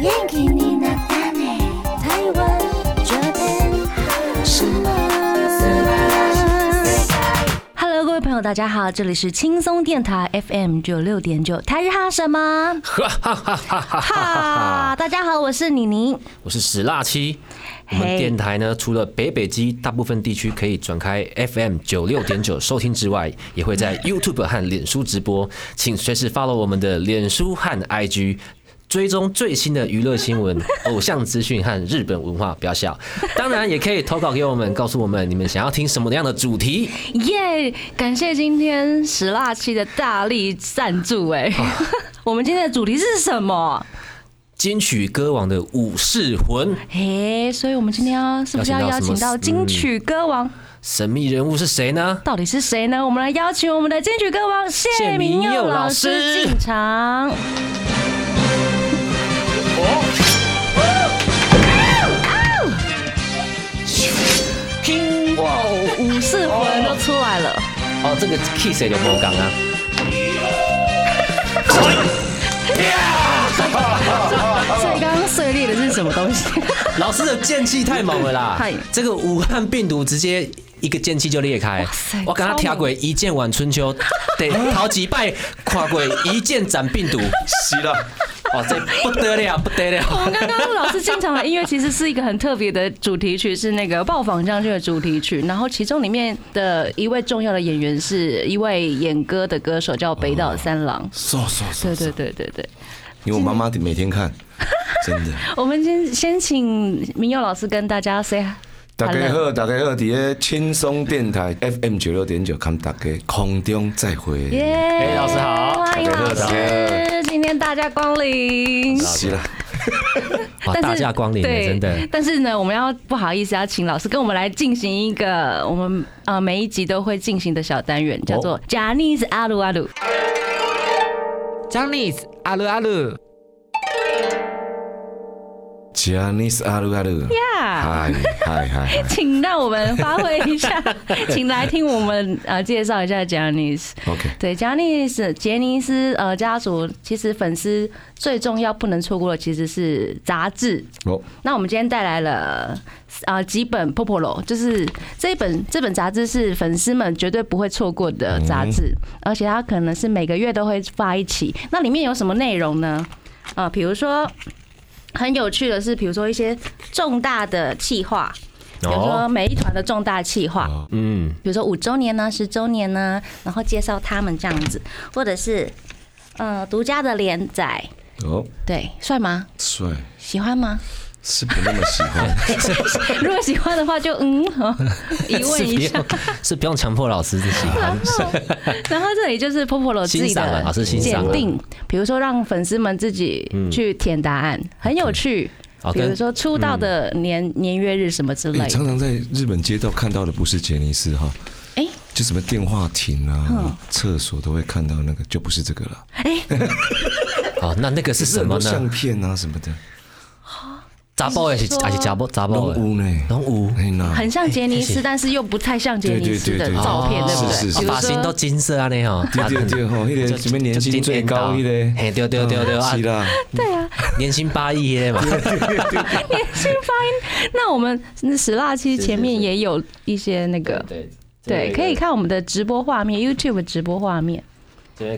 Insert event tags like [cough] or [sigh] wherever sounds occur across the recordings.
Hello，各位朋友，大家好，这里是轻松电台 FM 九六点九，台日哈什么哈哈哈哈哈哈？大家好，我是妮妮。我是史辣七。我们嘿电台呢，除了北北基大部分地区可以转开 FM 九六点九收听之外，也会在 YouTube 和脸书直播，请随时 follow 我们的脸书和 IG。追踪最新的娱乐新闻、[laughs] 偶像资讯和日本文化，不要笑。当然，也可以投稿给我们，告诉我们你们想要听什么样的主题。耶感谢今天石辣七的大力赞助。哎，[laughs] 我们今天的主题是什么？金曲歌王的武士魂，哎，所以我们今天要是不是要邀请到金曲歌王？神秘人物是谁呢？到底是谁呢？我们来邀请我们的金曲歌王谢明佑老师进场。哇，武士魂都出来了。哦，这个 kiss 就不刚啊。所以刚刚碎裂的是什么东西？[laughs] 老师的剑气太猛了啦嗨！这个武汉病毒直接一个剑气就裂开塞，我跟他跳过一剑挽春秋，得 [laughs] 好几拜跨过一剑斩病毒，[laughs] 死了，哦，这不得了，不得了我们了！刚刚老师进场的音乐其实是一个很特别的主题曲，是那个《暴坊将军》的主题曲。然后其中里面的一位重要的演员是一位演歌的歌手，叫北岛三郎。嗖嗖嗖，对对对对对，因为我妈妈每天看，真的。[laughs] 我们先先请明佑老师跟大家 say 大家好，大家好，伫咧轻松电台 FM 九六点九，看大家空中再会。耶、哎老师好。欢迎老大家好师，今天大驾光临。是啦，[laughs] 哇，大驾光临，对，真的。但是呢，我们要不好意思，要请老师跟我们来进行一个我们呃每一集都会进行的小单元，叫做 “Janice 阿鲁阿鲁 Johnny，阿鲁阿鲁，Janice 阿鲁阿鲁，”呀。嗨嗨嗨，请让我们发挥一下，请来听我们呃介绍一下 Janice。OK，对，Janice 杰尼斯呃家族，其实粉丝最重要不能错过的其实是杂志。哦，那我们今天带来了呃几本 Popolo，就是这一本这本杂志是粉丝们绝对不会错过的杂志，而且它可能是每个月都会发一期。那里面有什么内容呢？呃，比如说很有趣的是，比如说一些重大的企划，比如说哦，每一团的重大企划，嗯，比如说五周年呢、十周年呢，然后介绍他们这样子，或者是呃独家的连载，哦，对，帅吗？帅，喜欢吗？是不那么喜欢。[laughs] 如果喜欢的话就，嗯，好 [laughs] 疑问一下是。不用强迫老师的喜欢，然后这里就是 Popolo 自己的老师欣赏啊检定，比如说让粉丝们自己去填答案，很有趣。比如说出道的年年月日什么之类哎，的。常常在日本街道看到的不是杰尼斯哈，哎就什么电话亭嗯啊、厕所都会看到那个，就不是这个了。哦，那那个是什么呢相？片啊什么的，杂包也是还是杂包杂包的，龙屋呢，龙舞哎那很像杰尼斯，但是又不太像杰尼斯的照片，哦对不对？发型都，金色啊那哈，对对对吼，那个什么年薪最高那个，嘿对对对对啊是啦，对啊，年薪八亿耶嘛，年薪八亿。那我们史辣期前面也有一些那个，对对，可以看我们的直播画面，YouTube 直播画面，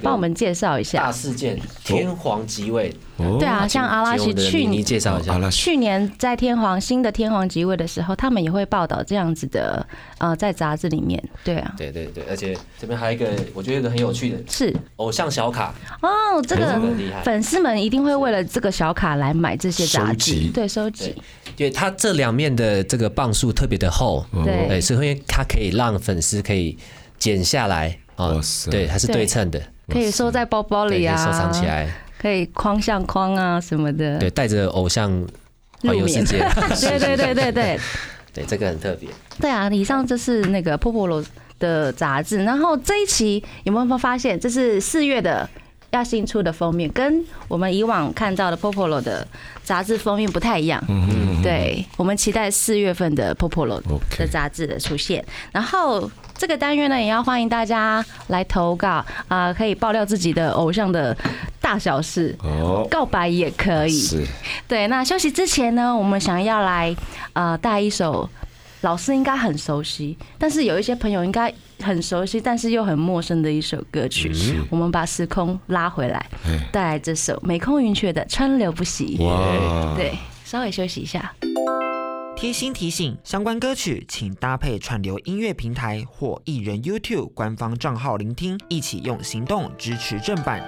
帮我们介绍一下。大。事件天皇即位，哦。对啊，像阿拉西去年介绍一下。阿，拉去。年在天皇新的天皇即位的时候，他们也会报道这样子的，呃，在杂志里面。对啊，对对对，而且这边还有一个我觉得一个很有趣的是。偶像小卡，哦，这个粉丝们一定会为了这个小卡来买这些杂志。收集，对，收集。对，，因为它这两面的这个磅数特别的厚，对。对，是因为它可以让粉丝可以剪下来哦对，它是对称的，可以收在包包里啊，收藏起，来，可以框相框啊什么的。对，带着偶像环游世界，[laughs] 对对对对对 [laughs] 对，这个很特别。对啊！以上这是那个 Popolo 的杂志，然后这一期有没有发现，这是四月的要新出的封面，跟我们以往看到的 Popolo 的杂志封面不太一样。嗯对，我们期待四月份的 Popolo 的杂志的出现。然后这个单元呢，也要欢迎大家来投稿啊、可以爆料自己的偶像的大大小事，哦，告白也可以。是对，那休息之前呢，我们想要来呃带一首老师应该很熟悉，但是有一些朋友应该很熟悉，但是又很陌生的一首歌曲。我们把时空拉回来，哎带来这首美空云雀的《川流不息》。哇，对，稍微休息一下。贴心提醒：相关歌曲请搭配串流音乐平台或艺人 YouTube 官方账号聆听，一起用行动支持正版。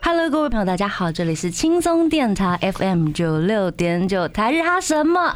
Hello，各位朋友，大家好，这里是轻松电台 FM 九六点九台日哈什么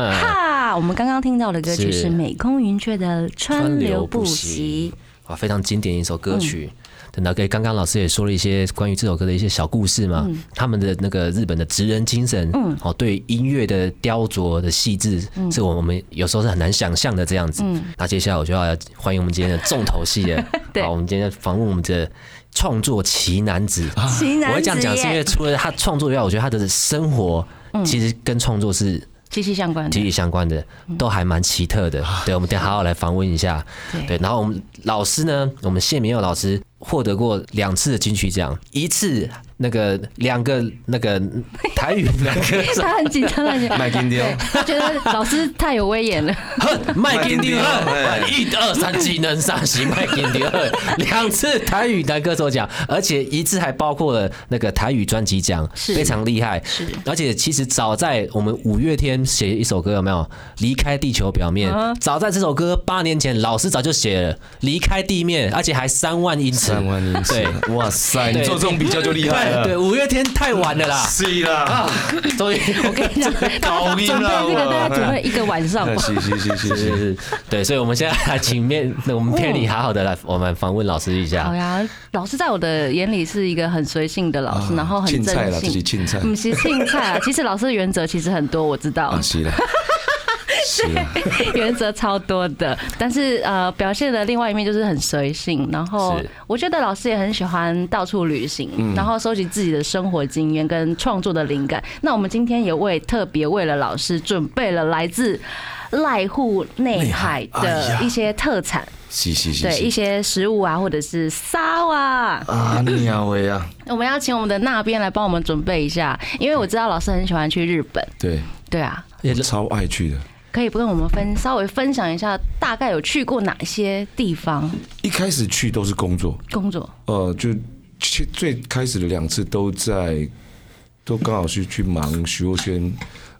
哈？我们刚刚听到的歌曲是是美空云雀的《川流不息》。哇，非常经典一首歌曲。等到给刚刚老师也说了一些关于这首歌的一些小故事嘛，他们的那个日本的职人精神，嗯，哦，对音乐的雕琢的细致，是我们有时候是很难想象的这样子。那接下来我就要欢迎我们今天的重头戏了。[laughs] 好，我们今天访问我们的创作奇男子。奇男子我会这样讲，是因为，除了他创作以外，我觉得他的生活其实跟创作是息息相关息息的。相关的，都还蛮奇特的。[laughs] 对，我们等下好好来访问一下。对对，然后我们老师呢，我们谢明佑老师获得过两次的金曲奖，一次那个两个那个台语两个 [laughs] 他很紧张，很紧张，麦金雕，他觉得老师太有威严了。[laughs] 麦金第二，哎一二三技能上行麦金第二，两次台语男歌手奖，而且一次还包括了那个台语专辑奖，是非常厉害。是而且其实早在我们五月天写一首歌有没有离开地球表面？嗯早在这首歌八年前，老师早就写了离开地面，而且还三万英尺。三万英尺对，哇塞，你做这种比较就厉害了。对对，五月天太晚了啦，是啦，终于 [laughs] 我跟你讲，准备啊这个大概准备一个晚上。吧。是是是是是。是对，所以我们现在来 [laughs] 请面，我们片里好好的来，我们访问老师一下。好。呀，老师在我的眼里是一个很随性的老师，然后很青菜真了，自己性。青菜。嗯，是青菜啊。其实老师的原则其实很多，我知道。啊，，是啦，是，[laughs] 原则超多的。但是呃，表现的另外一面就是很随性。然后我觉得老师也很喜欢到处旅行，嗯然后收集自己的生活经验跟创作的灵感。那我们今天也为特别为了老师准备了来自濑户内海的一些特产，是是是对一。些食物啊，或者是沙啊。啊，鸟喂啊，[laughs] 我们要请我们的那边来帮我们准备一下，因为我知道老师很喜欢去日本，对，对啊，也是超爱去的。可以不跟我们分稍微分享一下，大概有去过哪些地方一开始去都是工作，工作？呃，就去最开始的两次都在，都刚好是去忙徐若瑄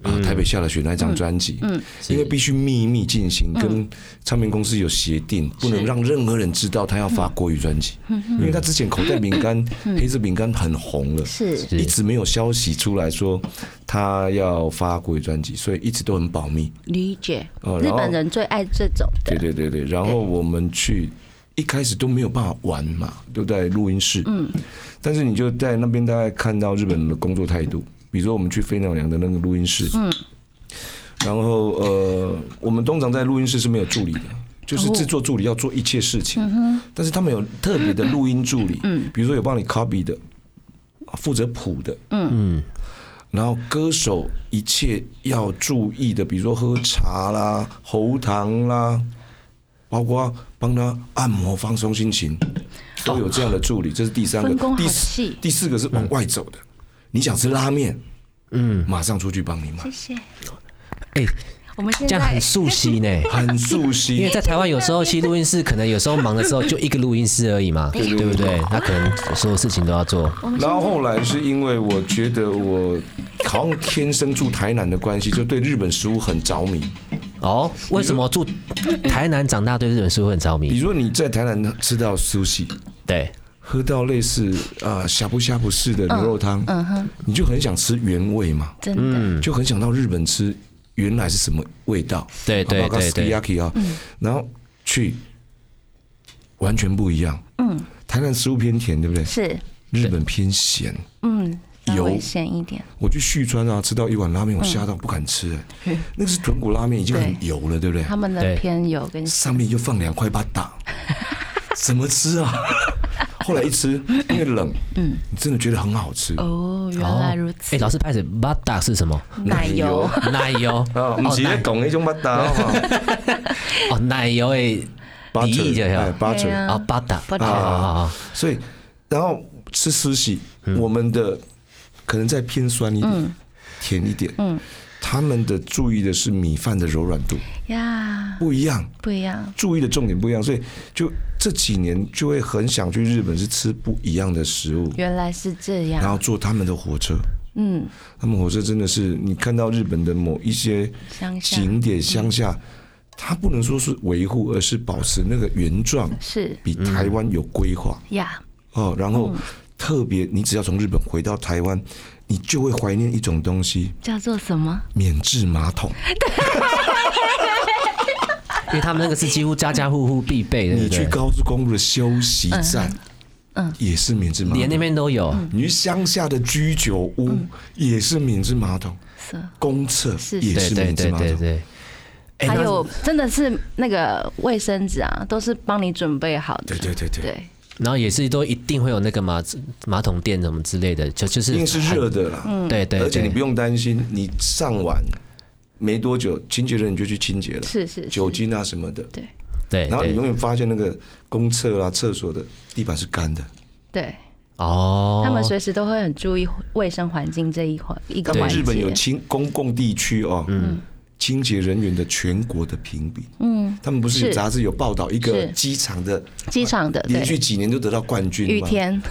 啊、台北下了雪那张专辑，嗯，因为必须秘密进行，跟唱片公司有协定，不能让任何人知道他要发国语专辑，因为他之前口袋饼干、黑色饼干很红了，是。一直没有消息出来说他要发国语专辑，所以一直都很保密。理解，日本人最爱这种对，对对对，然后我们去一开始都没有办法玩嘛，都在录音室。嗯，但是你就在那边大概看到日本人的工作态度，比如说我们去飞鸟娘的那个录音室，嗯，然后呃，我们通常在录音室是没有助理的。就是制作助理要做一切事情，但是他们有特别的录音助理，嗯，比如说有帮你 copy 的，负责谱的，嗯，然后歌手一切要注意的，比如说喝茶啦、喉糖啦，包括帮他按摩放松心情，都有这样的助理。这是第三个，第四第四个是往外走的。你想吃拉面，嗯，马上出去帮你买谢，谢。哎，我们现在这样很熟悉呢。很熟悉因为。在台湾有时候其实录音室可能有时候忙的时候就一个录音室而已嘛，对不对？他可能所有事情都要做。然后后来是因为我觉得我好像天生住台南的关系，就对日本食物很着迷。哦，为什么住台南长大对日本食物很着迷？比如说你在台南吃到 sushi，对，喝到类似啊呷哺呷哺式的牛肉汤，嗯哼，你就很想吃原味嘛，真的。嗯。就很想到日本吃原来是什么味道，对对对对。sukiyaki 啊，然后去完全不一样，嗯，台南食物偏甜，对不对？是。日本偏咸，嗯，稍油微咸一点，我去旭川啊，吃到一碗拉面，我吓到不敢吃，哎，那个是豚骨拉面，已经很油了，对不对？他们的偏油跟上面又放两块巴达，[laughs] 怎么吃啊？后来一吃，因为冷，嗯，你真的觉得很好吃。哦，原来如此。哎，。老师拍的 butter 是什么？奶油，奶油。啊，不是在讲那种巴达哈哦，奶油诶，底意就哎是，butter，啊哦，butter butter 好好好，所以然后吃寿喜，我们的可能再偏酸一点，甜一点，嗯，他们的注意的是米饭的柔软度。呀，不一样，不一样。注意的重点不一样，所以就这几年就会很想去日本，是吃不一样的食物，原来是这样。然后。坐他们的火车，嗯，他们火车真的是你看到日本的某一些景点乡下，它不能说是维护，而是保持那个原状，是。比台湾有规划。呀，哦，然后特别，你只要从日本回到台湾，你就会怀念一种东西叫做什么？——免治马桶。[laughs] 因为他们那个是几乎家家户户必备的，你？去高速公路的休息站，嗯也是免治马连那桶。边都有，你去乡下的居酒屋也是免治马桶，是。公厕是也是免治马桶。还有真的是那个卫生纸啊，都是帮你准备好的。对对对对，对，然后也是都一定会有那个马马桶垫什么之类的，就就是一定是热的啦，对对，对而且你不用担心，你上完没多久，清洁人你就去清洁了，是是是。酒精啊什么的。对。对，然后你永远发现那个公厕啊、厕所的地板是干的，对，哦，他们随时都会很注意卫生环境这一环一个他们环日本有。清公共地区哦，清洁人员的全国的评比，嗯，他们不是有杂志有报道一个机场的机场的对。连续几年都得到冠军吗？雨天，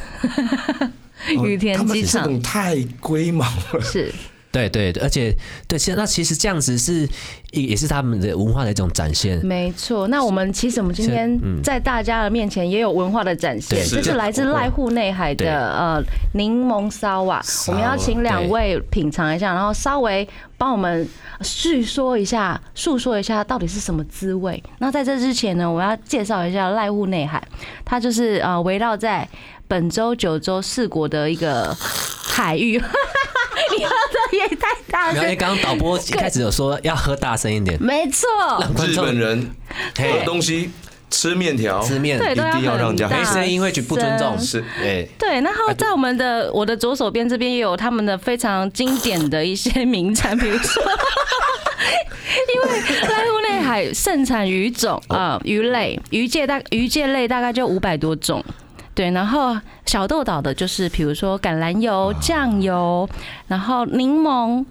哦 [laughs] 雨天他们这机场。种太龟毛了，是对对，而且对，其实那其实这样子是也也是他们的文化的一种展现。没错。那我们其实我们今天在大家的面前也有文化的展现，对这是来自濑户内海的呃柠檬烧啊，我们要请两位品尝一下，然后稍微帮我们叙说一下、诉说一下到底是什么滋味。那在这之前呢，我要介绍一下濑户内海，它就是呃围绕在本州、九州四国的一个海域。[laughs] 你喝的也太大没有，哎，声，刚刚导播一开始有说要喝大声一点，没错，日让观众本人嘿。喝东西吃面条，吃面。对，定要让人家没声音会去不尊重，是哎，对，然后在我们的我的左手边这边也有他们的非常经典的一些名产，比如说，[laughs] 因为濑户内海盛产鱼种啊、鱼类，鱼界大鱼界类大概就五百多种。对，然后小豆岛的就是比如说橄榄油、酱油，然后柠檬。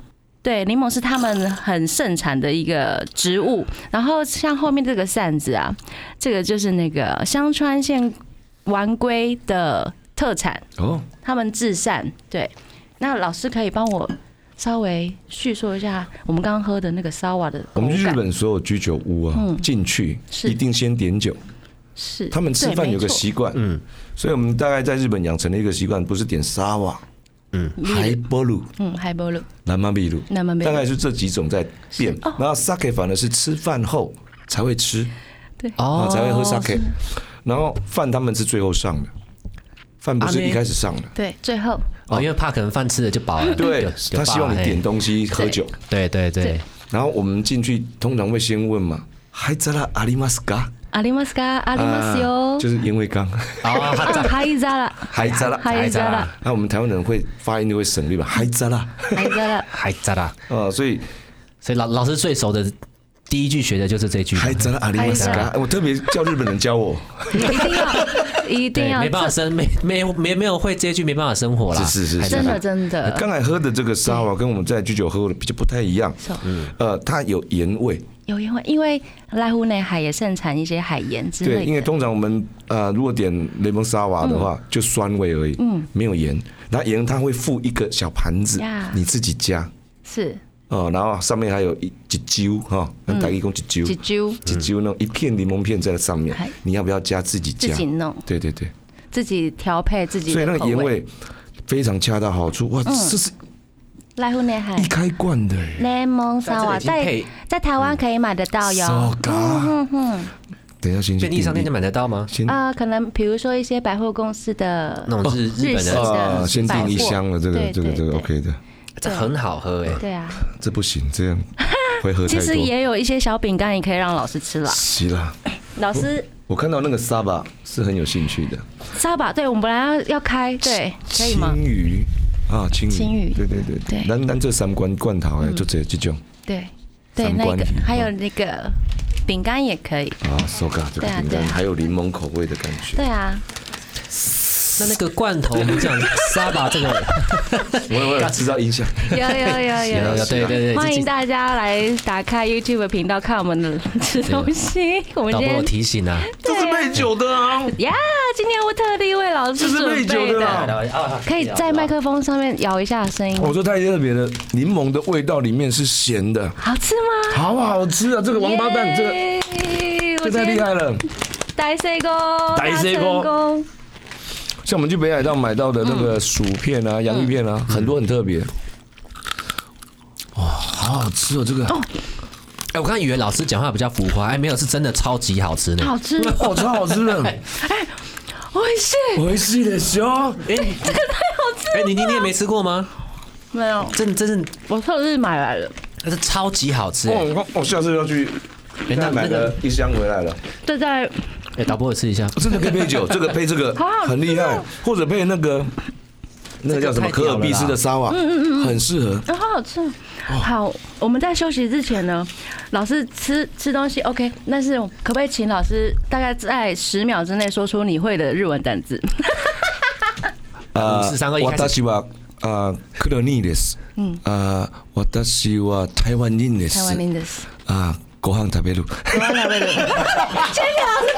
对，柠檬是他们很盛产的一个植物。然后像后面这个扇子啊，这个就是那个香川县丸龟的特产，哦，他们制扇。对，那老师可以帮我稍微叙述一下我们刚刚喝的那个烧瓦的我们去日本所有居酒屋啊，进去是一定先点酒。是他们吃饭有个习惯，嗯，所以我们大概在日本养成了一个习惯，不是点沙瓦，嗯，海波鲁、嗯，海波鲁，南马秘鲁，那么没有大概是这几种在变。哦。然后 sake 反而是吃饭后才会吃，对。哦。才会喝 sake，然后饭他们是最后上的，饭不是一开始上的。对，最后。哦，因为怕可能饭吃了就饱了，对他希望你点东西喝酒，对对对对，然后我们进去通常会先问嘛，还在那阿里马斯嘎，阿里马斯卡，阿里马斯啊哟，就是烟灰缸，啊，海扎拉，还在那，海扎拉，那我们台湾人会发音就会省略嘛，还在那，海扎拉，还在啦，啊，所以所以老老师最熟的第一句学的就是这句，还在那阿里马斯卡，我特别叫日本人教我，一定要，[laughs] 一定，要，没办法生，没没没没有会这句没办法生活啦，是是是是。真的真的，刚才喝的这个沙瓦跟我们在居酒喝的比较不太一样，嗯呃，它有盐味，有盐味，因为濑户内海也盛产一些海盐之类对，因为，通常我们呃如果点雷蒙沙瓦的话，就酸味而已，嗯，没有盐，然后盐它会附一个小盘子，你自己加。是。哦，然后上面还有一一揪哈，跟大一共一揪，几揪。一揪那种一片柠檬片在上面嗨，你要不要加自己加？自己弄，对对对，自己调配自己所以那。个盐味非常恰到好处，哇，这是濑户内海。一开罐的。欸，柠檬沙瓦在在台湾可以买得到哟。嗯。哼，等一下先去便利商店就买得到吗？先啊，可能比如说一些百货公司的那种日日本的，啊，先订一箱了，这个这个这个 OK 的，这很好喝哎，对啊，[laughs] 这不行，这样 [laughs] 会喝太其实。也有一些小饼干也可以让老师吃啦。是啦，老师我看到那个沙巴是很有兴趣的，沙巴，对我们本来要要开，对，可以吗？青？鱼啊，青鱼，青鱼。对对对对。咱咱这三罐罐头哎，就这这种。对。对，那个还有那个饼干也可以，啊，手感这个饼干，还有柠檬口味的感觉。对啊，那那个罐头，我们讲沙巴这个，[laughs] 我我有制造影响，有有有有。有有。对对对，欢迎大家来打开 YouTube 频道看我们的吃东西。[laughs] 我们今天提醒啊，这是配酒的啊，呀，今天我特地为老师这是准配酒备的可以在麦克风上面摇一下声音，我说太特别了，柠檬的味道里面是咸的，好吃吗？好好吃啊！这个王八蛋，这个个这太厉害了。大成功，大成功功，像我们去北海道买到的那个薯片啊、洋芋片啊，很多很特别。哇，好好吃哦！这个哎，我刚刚以为老师讲话比较浮夸，哎，没有，是真的超级好吃呢。好吃，哦，超[laughs] 好吃的，[laughs] 我是美味しいですよ。哎，这个太好吃哎，你你你也没吃过吗？没有，真真是，我特地买来的，那是超级好吃。哦，哎我我下次要去，哎那买那个了一箱回来了。这在 哎，导播我吃一下。真的可以配酒，这个配这个好好吃哦很厉害，或者配那个那个叫什么这个太屌了啦可尔必斯的沙瓦，很适合。啊，好好吃。好，我们在休息之前呢，老师吃吃东西 OK，但是可不可以请老师大概在十秒之内说出你会的日文单字？[laughs] 五四三二一开始私はあ黒にです。あ私は台湾人です。台湾 i n d 斯，啊，ご飯食べる。我要来为了，谢[laughs] 谢老师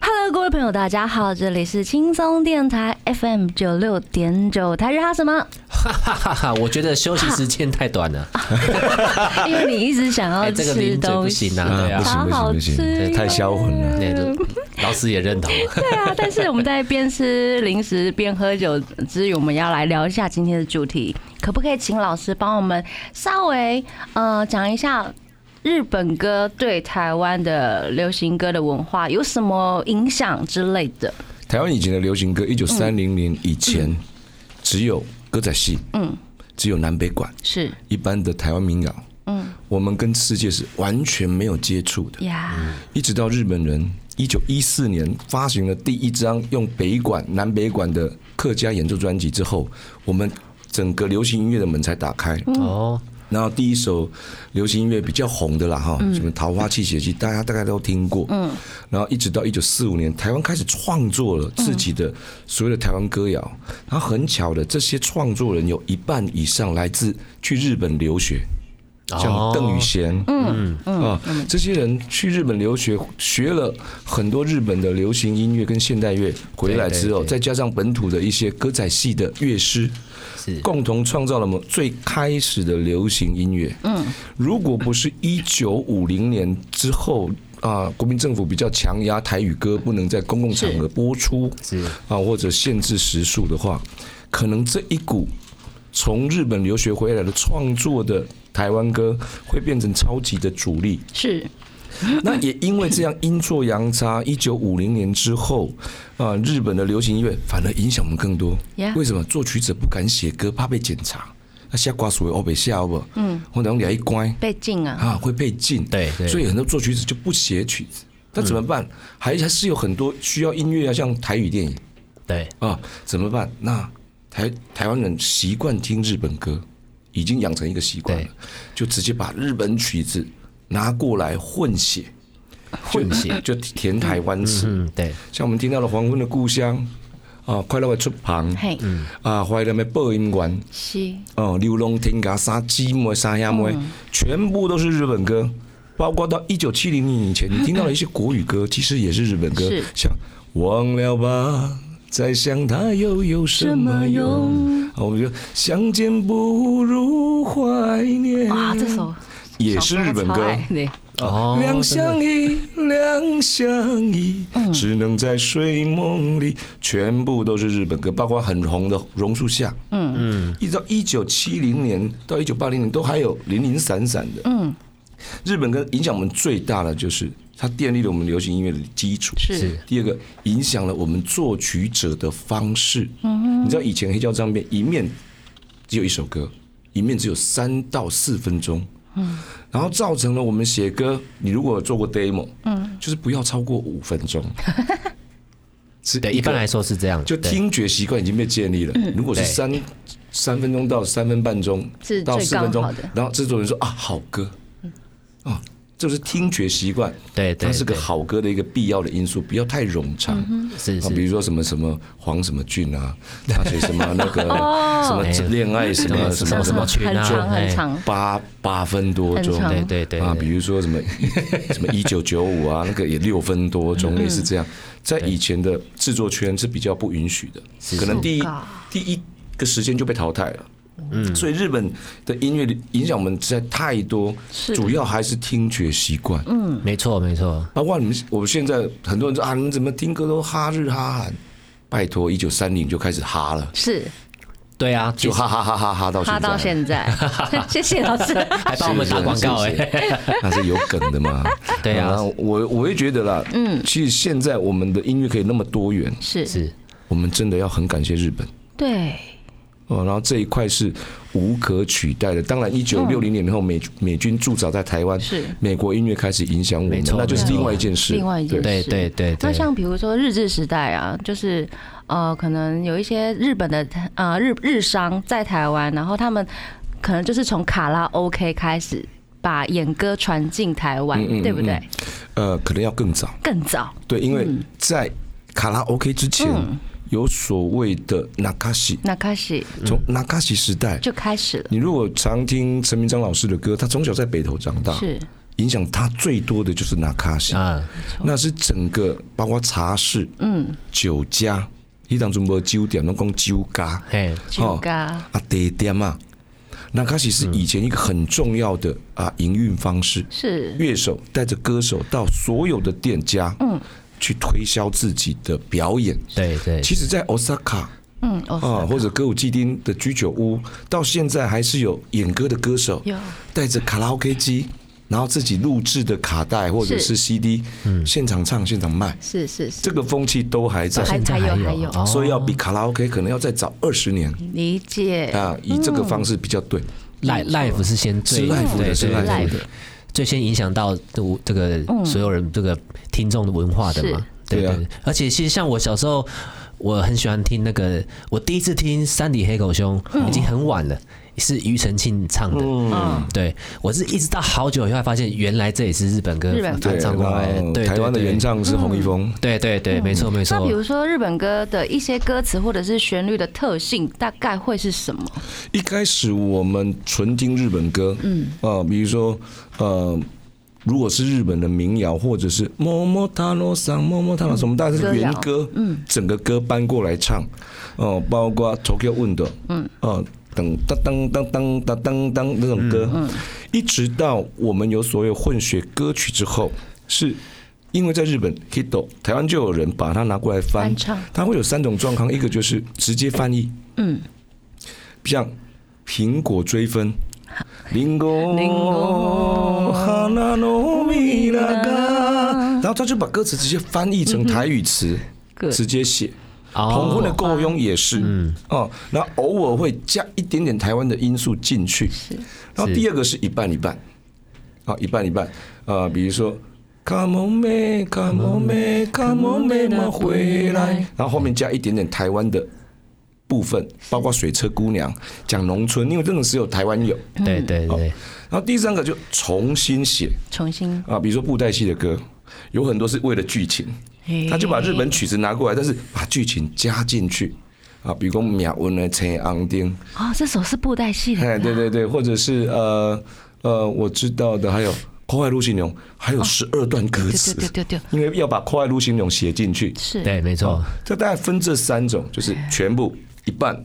，Hello，各位朋友，大家好，这里是轻松电台 FM 九六点九，台日哈什么？哈哈哈哈！我觉得休息时间太短了。[laughs] 因为你一直想要吃东西，行啊对啊不行不好好行不行，吃太销魂了。那老师也认同。对啊，但是我们在边吃零食边喝酒之余，我们要来聊一下今天的主题，可不可以请老师帮我们稍微呃讲一下日本歌对台湾的流行歌的文化有什么影响之类的？台湾以前的流行歌，一九三零年以前只有歌仔戏，嗯，只有南北管，是。一般的台湾民谣，嗯。我们跟世界是完全没有接触的。呀，一直到日本人一九一四年发行了第一张用北管、南北管的客家演奏专辑之后，我们整个流行音乐的门才打开。哦，然后第一首流行音乐比较红的啦，哈，什么《桃花泣血记》，大家大概都听过。嗯，然后一直到一九四五年，台湾开始创作了自己的所谓的台湾歌谣。然后很巧的，这些创作人有一半以上来自去日本留学。像邓宇贤，嗯嗯。啊，这些人去日本留学，学了很多日本的流行音乐跟现代乐，回来之后，再加上本土的一些歌仔戏的乐师，是。共同创造了我们最开始的流行音乐。嗯，如果不是一九五零年之后啊，国民政府比较强压台语歌不能在公共场合播出，是。啊，或者限制时数的话，可能这一股从日本留学回来的创作的台湾歌会变成超级的主力。是那也因为这样阴错阳差，一九五零年之后，啊，日本的流行音乐反而影响我们更多。为什么？作曲者不敢写歌，怕被检查。那下瓜属于欧北下不？嗯，或者俩一关被禁啊，啊，会被禁。对对所以很多作曲者就不写曲子。那怎么办？还还是有很多需要音乐啊，像台语电影对，啊，怎么办？那台台湾人习惯听日本歌，已经养成一个习惯了，就直接把日本曲子拿过来混写，混写。就 [laughs] 填台湾词。嗯，对，像我们听到了《黄昏的故乡》啊，快乐的出旁嘿，啊，怀念的播音员是。哦，流浪天涯三姊妹三兄妹，全部都是日本歌。包括到一九七零年以前，你听到了一些国语歌，其实也是日本歌。是，像忘了吧，再想他又有什么用？啊，我们就相见不如怀念。哇，这首也是日本歌对，哦，两相依，两相依，只能在睡梦里。全部都是日本歌，包括很红的《榕树下》。嗯嗯，一直到一九七零年到一九八零年，都还有零零散散的。嗯，日本歌影响我们最大的就是它奠立了我们流行音乐的基础。是。第二个，影响了我们作曲者的方式。嗯，你知道以前黑胶唱片一面只有一首歌，一面只有三到四分钟。嗯，然后造成了我们写歌，你如果做过 demo，嗯，就是不要超过五分钟。[laughs] 是对，个一般来说是这样，就听觉习惯已经被建立了。如果是三三分钟到三分半钟是到四分钟刚好的，然后制作人说啊好歌，啊，这是听觉习惯，对对它是个好歌的一个必要的因素，不要太冗长。啊，是是。比如说什么什么黄什么俊啊，[laughs] 而且什么那个哦。什么恋爱什么什么什么群啊八八分多钟，对对对啊，比如说什么 [laughs] 什么一九九五啊，那个也六分多钟，类似这样，在以前的制作圈是比较不允许的，可能第一第一个时间就被淘汰了。嗯，所以日本的音乐影响我们实在太多，是主要还是听觉习惯。嗯，没错没错，包括你们，我们现在很多人说啊，你们怎么听歌都哈日哈韩？拜托，一九三零就开始哈了，是。对啊，就哈哈哈哈哈到现在，哈到现在，[laughs] 谢谢老师。还帮我们打广告是哎，[laughs] 那是有梗的嘛？对啊。我我也觉得啦，嗯，其实现在我们的音乐可以那么多元，是。是。我们真的要很感谢日本。对，哦。然后这一块是无可取代的。当然，一九六零年后美美军驻扎在台湾，是美国音乐开始影响我们，那就是另外一件事。另外一件事。对对对对，那像比如说日治时代啊，就是呃，可能有一些日本的呃日日商在台湾，然后他们可能就是从卡拉 OK 开始把演歌传进台湾，嗯嗯嗯对不对？呃，可能要更早，更早，对，因为嗯在卡拉 OK 之前，有所谓的 Nakashi，那开始从 Nakashi 时代，就开始了，你如果常听陈明章老师的歌，他从小在北投长大，是。影响他最多的就是 Nakashi，、啊，那是整个包括茶室、嗯，酒家，一当中无酒店，拢讲酒家，嘿，酒家。啊，地点啊，那开始是以前一个很重要的啊营运方式，是。乐手带着歌手到所有的店家，嗯，去推销自己的表演。对对，其实，在 Osaka 嗯哦啊，或者歌舞伎町的居酒屋，到现在还是有演歌的歌手有。带着卡拉 OK 机，然后自己录制的卡带或者是是。CD，嗯。现场唱、现场卖，是是是，这个风气都还在。还现在还有所以要比卡拉 OK 可能要再早二十年。理解。啊，以这个方式比较对。live live 是先最是 live 的是对 live 的最先影响到这这个所有人这个听众的文化的嘛，对对。而且其实像我小时候，我很喜欢听那个，我第一次听山里黑狗兄已经很晚了，是庾澄庆唱的。嗯，对我是一直到好久以后才发现，原来这也是日本歌日本歌翻唱过来的。对，台湾的原。唱是洪一峰，对对对，没错没错那比。如说日本歌的一些歌词或者是旋律的特性，大概会是什么？一开始我们纯听日本歌，嗯啊，比如说呃，如果是日本的民谣，或者是么么塔罗桑么么塔罗桑，我们大概是原歌，嗯，整个歌搬过来唱，哦，包括 Tokyo Wind，嗯，哦。噔当当当当当当当那种歌，一直到我们有所有混血歌曲之后，是因为在日本 Hito 台湾就有人把它拿过来翻。翻唱，它会有三种状况，一个就是直接翻译，嗯，像苹果追分。[laughs] 林果，林果哈那诺米拉嘎，然后他就把歌词直接翻译成台语词，直接写。哦。同婚的够用也是，嗯，哦，那偶尔会加一点点台湾的因素进去，然后第二个是一半一半，啊，一半一半，啊，比如说。Come on me, come on me, come on me，嘛回来，然后后面加一点点台湾的部分，包括水车姑娘讲农村，因为真的只有台湾有。对对对，然后第三个就重新写。重新，啊，比如说布袋戏的歌，有很多是为了剧情，他就把日本曲子拿过来，但是把剧情加进去。啊，比如说秒文的陈昂丁，哦，这首是布袋戏的。哎，对对对，或者是呃呃，我知道的还有《快路行龙》，还有十二段歌对词，对对对对，因为要把《快路行龙》写进去，是，对，没错。哦，，这大概分这三种，就是全部一半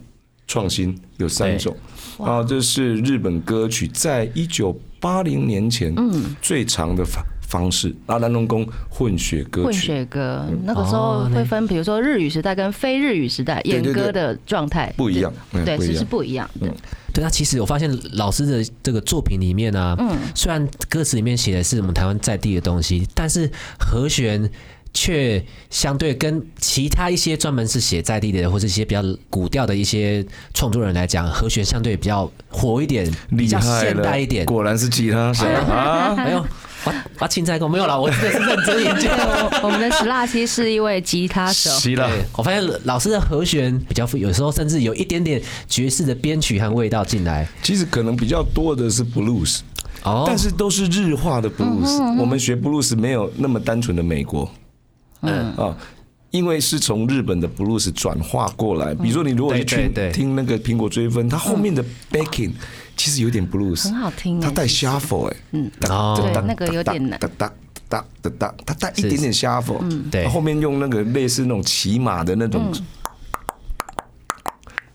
创新有三种，然后这是日本歌曲在一九八零年前最长的方方式，阿兰龙宫混血歌混。血歌，那个时候哦会分，比如说日语时代跟非日语时代演对对歌的状态不一样对，是嗯不一样是不一样的。对那，其实我发现老师的这个作品里面呢啊，虽然歌词里面写的是我们台湾在地的东西，但是和弦却相对跟其他一些专门是写在地的，或者一些比较古调的一些创作人来讲，和弦相对比较火一点，比较现代一点。果然是吉他手啊！[laughs] 哎呦，我我青菜哥没有啦，我真的是认真研究。我我们的史拉西是一位吉他手，是啦，对，我发现老师的和弦比较富，有时候甚至有一点点爵士的编曲和味道进来。其实可能比较多的是 blues，哦，但是都是日化的 blues。我们学 blues 没有那么单纯的美国，嗯啊。因为是从日本的 blues 转化过来，比如说你如果去听那个苹果追分，它后面的 backing 其实有点 blues，很好听哎。它带 shuffle 哎，嗯，哦。对那个有点难哒哒哒哒哒，它带一点点 shuffle，对。后面用那个类似那种骑马的那种。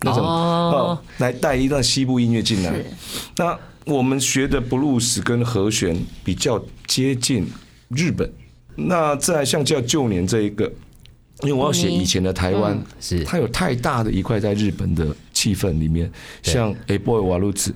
那种哦。哦，来带一段西部音乐进来。那我们学的布鲁斯跟和弦比较接近日本。那再像叫旧年这一个，因为我要写以前的台湾，是。它有太大的一块在日本的气氛里面，像《A Boy 瓦路子》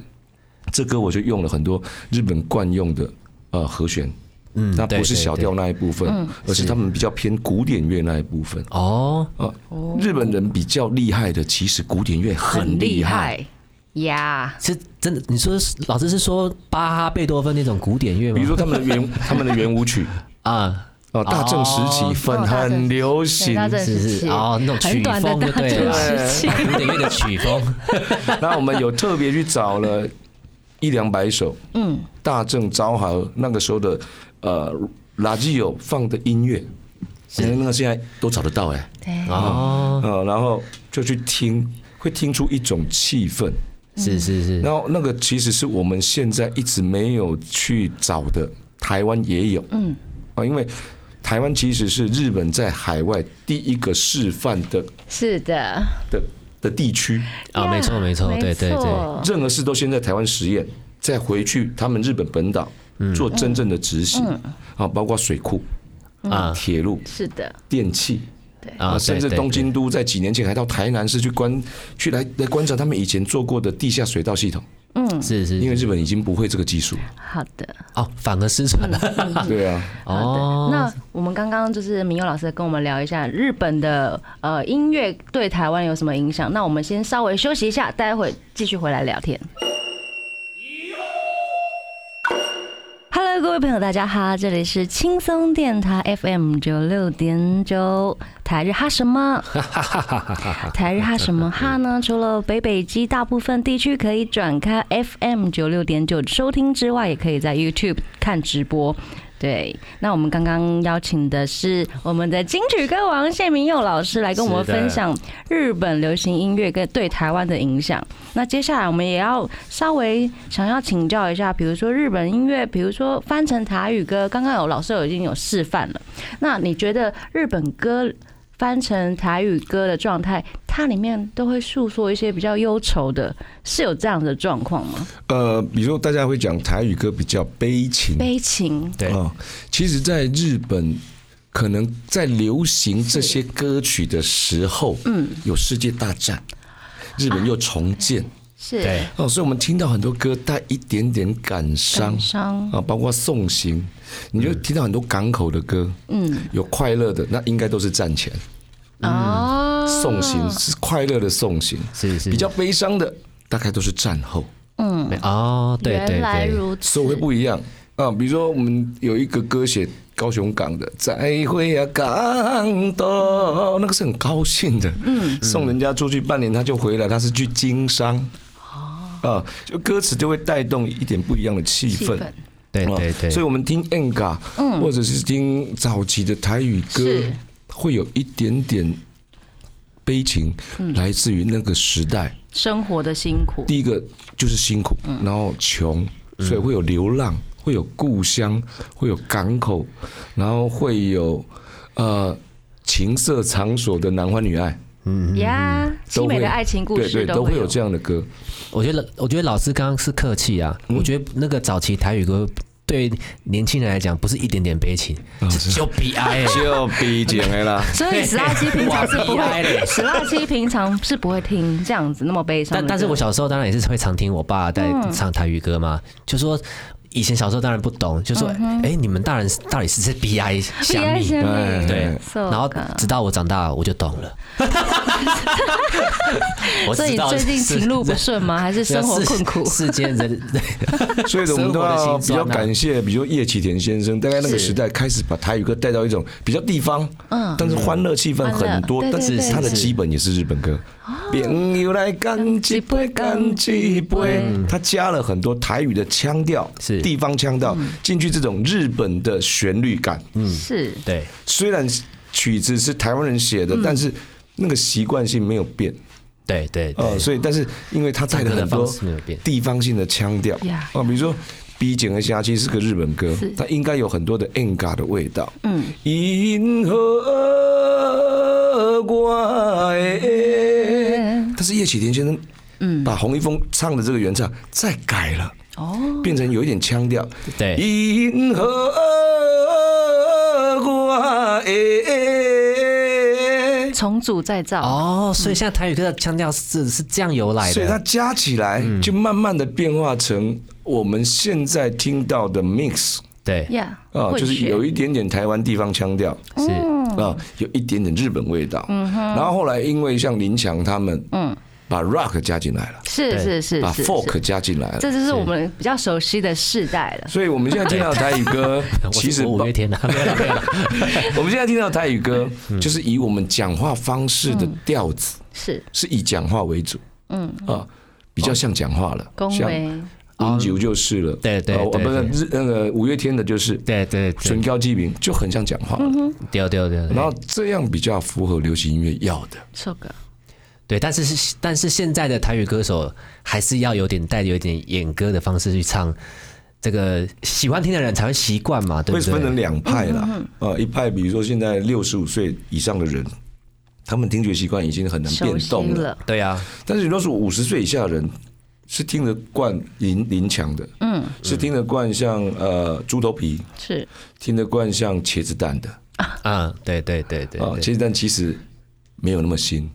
这歌，我就用了很多日本惯用的呃和弦。嗯那不是小调那一部分，而是他们比较偏古典乐那一部分。哦，啊，日本人比较厉害的，其实古典乐很很厉厉害。害呀，是真的？你说老师是说巴哈、贝多芬那种古典乐吗？比如说他们的圆，[laughs] 他们的圆舞曲啊，啊，大正时期哦粉很流行对，大正是时期是哦，那种曲风对了，古典乐的曲风。[laughs] 那我们有特别去找了一两百首，嗯，大正昭和那个时候的呃垃圾有放的音乐，那那个现在都找得到哎，对，哦，呃，然后就去听，会听出一种气氛，是是是，然后那个其实是我们现在一直没有去找的，台湾也有，嗯，啊，因为台湾其实是日本在海外第一个示范的是的，的的地区，啊，没错没错，对对对，任何事都先在台湾实验，再回去他们日本本岛做真正的执行，啊，包括水库、啊。铁路、是的，电器。啊，啊，甚至对对。东京都在几年前还到台南市去观去来来观察他们以前做过的地下水道系统，对是是，因为日本已经不会这个技术。好的。哦，反而失传了。[laughs] 对啊，好的，哦，那我们刚刚就是明佑老师跟我们聊一下日本的呃音乐对台湾有什么影响。那我们先稍微休息一下，待会继续回来聊天。Hello，各位朋友，大家好，这里是轻松电台 FM 九六点九，台日哈什么？[laughs] 台日哈什么哈呢？除了北北基大部分地区可以转开 FM 九六点九收听之外，也可以在 YouTube 看直播。对，那我们刚刚邀请的是我们的金曲歌王谢明佑老师来跟我们分享日本流行音乐跟对台湾的影响。那接下来我们也要稍微想要请教一下，比如说日本音乐，比如说翻成台语歌，刚刚有老师有已经有示范了。那你觉得日本歌翻成台语歌的状态，它里面都会诉说一些比较忧愁的，是有这样的状况吗？呃，比如说大家会讲台语歌比较悲情，悲情，对。啊，其实在日本。可能在流行这些歌曲的时候，嗯，有世界大战，日本又重建，是。哦，所以我们听到很多歌带一点点感伤感伤。啊，包括送行，你就听到很多港口的歌，嗯，有快乐的，那应该都是战前。哦，送行是快乐的送行，是是比较悲伤的大概都是战后，嗯。哦，对对原来对，如此，所以会不一样。啊。比如说我们有一个歌写高雄港的再会啊港岛，那个是很高兴的，嗯，送人家出去半年他就回来，他是去经商。啊，就歌词就会带动一点不一样的气氛，对对对，所以我们听 e n g a 或者是听早期的台语歌，会有一点点悲情，来自于那个时代。生活的辛苦，第一个就是辛苦，然后穷，所以会有流浪，会有故乡，会有港口，然后会有呃情色场所的男欢女爱，呀，凄都会美的爱情故对对，事会都会有这样的歌。我觉得我觉得老师刚刚是客气啊，我觉得那个早期台语歌对年轻人来讲不是一点点悲情，就悲哀欸。[laughs] 就逼紧的啦，所以史辣鸡平常是不会，[laughs] 史辣鸡平常是不会听这样子那么悲伤。但但是我小时候当然也是会常听我爸在唱台语歌嘛，就说。以前小时候当然不懂，就说哎、你们大人到底是在 B I 虾 BI 米？虾米哎对，So 然后直到我长大我就懂了。[laughs] 我所以最近情路不顺吗？还是生活困苦？世间人，[laughs] 所以我们都要比较感谢，比如叶启田先生，大概那个时代开始把台语歌带到一种比较地方，嗯。但是欢乐气氛很多但是对对它的基本也是日本歌。朋友来干几杯，干几杯，他加了很多台语的腔调，是地方腔调进去，这种日本的旋律感。嗯。是。对。虽然曲子是台湾人写的，但是那个习惯性没有变。对对对。呃，所以但是因为他带了很多地方性的腔调。呀啊，比如说《逼紧的虾期》是个日本歌是，它应该有很多的 enga 的味道。嗯，银河怪，但是叶启田先生，嗯，把洪一峰唱的这个原唱再改了，哦，变成有一点腔调。对。银河我的，重组再造。哦，所以现在台语歌的腔调是是这样由来的，所以它加起来就慢慢的变化成我们现在听到的 mix 对。呀，啊，就是有一一点点台湾地方腔调。是。啊，有一点点日本味道。然后后来因为像林强他们，嗯，把 rock 加进来了，是是是把 folk 加进来了。这就是我们比较熟悉的世代了。所以我们现在听到台语歌，[laughs] 其实五月天的，[laughs] 我们现在听到台语歌，嗯。就是以我们讲话方式的调子，是。是以讲话为主，嗯。啊，比较像讲话了，像饮酒就是了，对对哦不是那个五月天的就是对对纯对，高机名，就很像讲话了，丢丢丢，然后这样比较符合流行音乐要的。这个对，但是是但是现在的台语歌手还是要有点带有点演歌的方式去唱，这个喜欢听的人才会习惯嘛，对不会分成对？两派啦，啊，一派比如说现在六十五岁以上的人，他们听觉习惯已经很难变动了，了，对啊，但是如果是五十岁以下的人，是听得惯林林强的，嗯，是听得惯像呃猪头皮，是。听得惯像茄子蛋的啊，对对对对啊，对。茄子蛋其实没有那么新，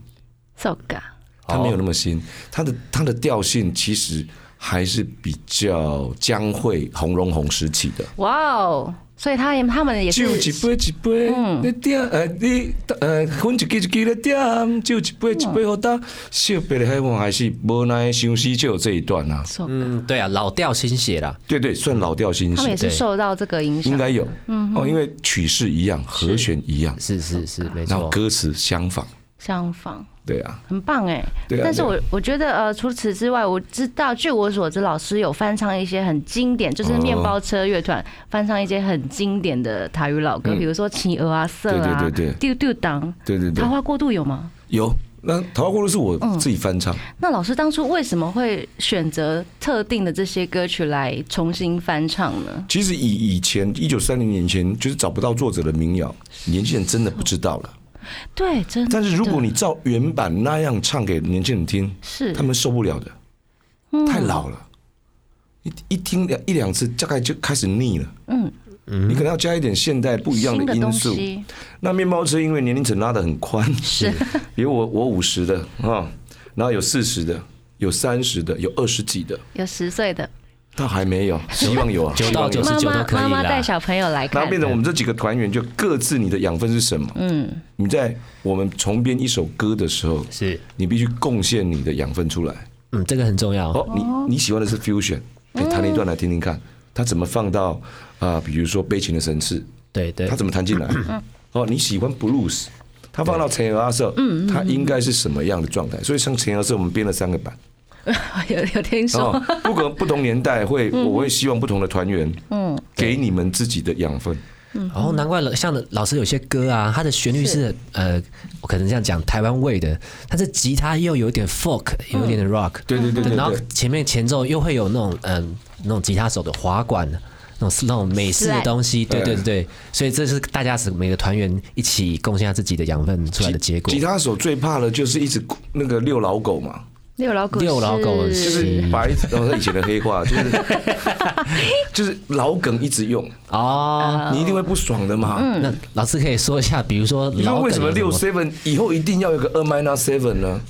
这个它没有那么新，它的它的调性其实还是比较江蕙、洪荣宏时期的。哇哦，所以他也他们也是。就一杯一杯，你点呃你呃分一支一支的点，就一杯一杯好打，小白的海湾还是无奈相思就有这一段啊。嗯，对啊，老调新写啦，对对，算老调新写，他们也是受到这个影响应。该有嗯哦，因为曲式一样，和弦一样，是是是，没然后错，歌词相仿，相仿，对啊，很棒哎。但是我我觉得呃，除此之外，我知道，据我所知，老师有翻唱一些很经典，就是面包车乐团翻唱一些很经典的台语老歌，嗯比如说《企鹅》啊、《色》啊、对对对丢丢当》、对对对桃，花过渡有吗？有。那《桃花过渡》是我自己翻唱，那老师当初为什么会选择特定的这些歌曲来重新翻唱呢？其实以以前一九三零年前就是找不到作者的民谣，年轻人真的不知道了。对，真的。但是如果你照原版那样唱给年轻人听，是他们受不了的，嗯太老了。一一听两一两次，大概就开始腻了。嗯你可能要加一点现代不一样的因素。那面包车因为年龄层拉的很宽，是 [laughs] 比如我我五十的啊，然后有四十的，有三十的，有二十几的，有十岁的倒还没有，希望有啊，九到九十九都可以妈妈带。小朋友来然后，变成我们这几个团员就各自你的养分是什么？嗯，你在我们重编一首歌的时候，是，你必须贡献你的养分出来。嗯，这个很重要。哦，你你喜欢的是 fusion，你弹一段来听听看，它怎么放到啊、比如说悲情的神次，对对。它，怎么弹进来？哦，你喜欢 blues，它放到陈鹅阿瑟，它应该是什么样的状态？所以像陈阿瑟，我们编了三个版。[laughs] 有有听说，哦，不管 [laughs] 不同年代会，我会希望不同的团员，嗯，给你们自己的养分。哦，难怪了，像老师有些歌啊，它的旋律是呃，我可能这样讲台湾味的，它是吉他又有点 folk，有一点点 rock，对对对对然后前面前奏又会有那种嗯、那种吉他手的滑管。那种那种美式的东西，对对对对。对，所以这是大家是每个团员一起贡献他自己的养分出来的结果。吉。他手最怕的就是一直那个遛老狗嘛，六老狗六老狗是就是把一直，然后以前的黑话 [laughs] 就是就是老梗一直用，哦，你一定会不爽的嘛。那老师可以说一下，比如说你说老为什么六 seven 以后一定要有个二 minor seven 呢？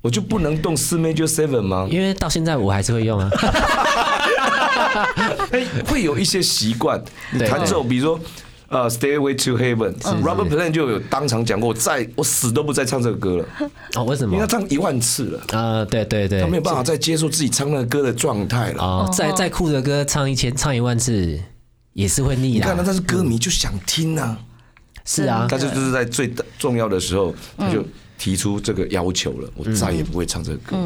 我就不能动四 major seven 吗？因为到现在我还是会用啊。[laughs] 哎，会有一些习惯。你弹奏，比如说。呃，Stairway to Heaven，Robert Plant 就有当场讲过，我再我死都不再唱这个歌了，[laughs] 哦，为什么？因为他？唱一万次了，啊，对对对。他，没有办法再接受自己唱那个歌的状态了。哦，再再酷的歌唱一千唱一万次也是会腻的你看，啦。但是歌迷就想听啊，是啊，他就就是在最重要的时候，他就提出这个要求了，我再也不会唱这个歌，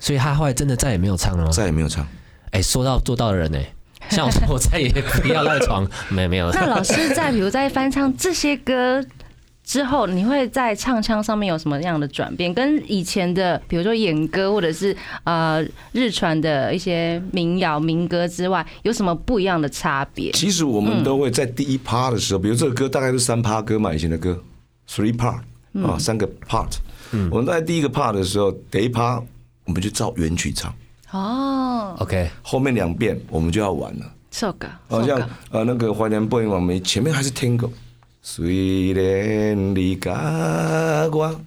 所以他后来真的再也没有唱了吗？再也没有唱。哎，说到做到的人呢，[laughs] 像我说我再也不要赖床，[laughs] 没有没有。那老师在比如在翻唱这些歌之后，你会在唱腔上面有什么样的转变？跟以前的比如说演歌或者是呃日传的一些民谣民歌之外，有什么不一样的差别？其实我们都会在第一趴的时候，比如这个歌大概是三趴歌嘛，以前的歌，three part 啊，三个 part。我们在第一个 part 的时候，第一趴我们就照原曲唱，哦，OK，后面两遍我们就要玩了。这个好像呃那个怀念播音网没前面还是 Tango，虽然你甲我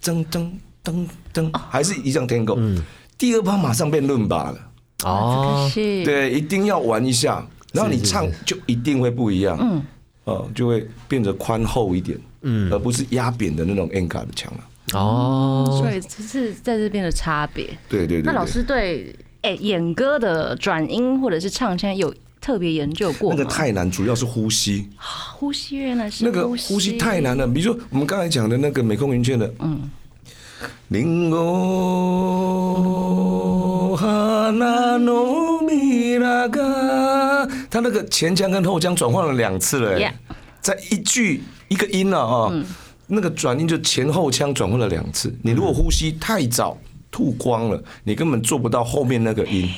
噔噔噔噔，还是一样 Tango。第二趴马上变论吧了，哦，对，一定要玩一下，然后你唱就一定会不一样，嗯，哦，就会变得宽厚一点，嗯，而不是压扁的那种 N 卡的腔了。哦，所以这是在这边的差别。对对对对，那老师对哎、演歌的转音或者是唱腔有特别研究过吗？那个太难，主要是呼吸。呼吸原来是那个呼吸。太难了。比如说我们刚才讲的那个美空云雀的，嗯，林哦哈那诺米拉嘎，他那个前腔跟后腔转换了两次了、欸，在一句一个音了啊、哦，那个转音就前后腔转换了两次。你如果呼吸太早吐光了，你根本做不到后面那个音，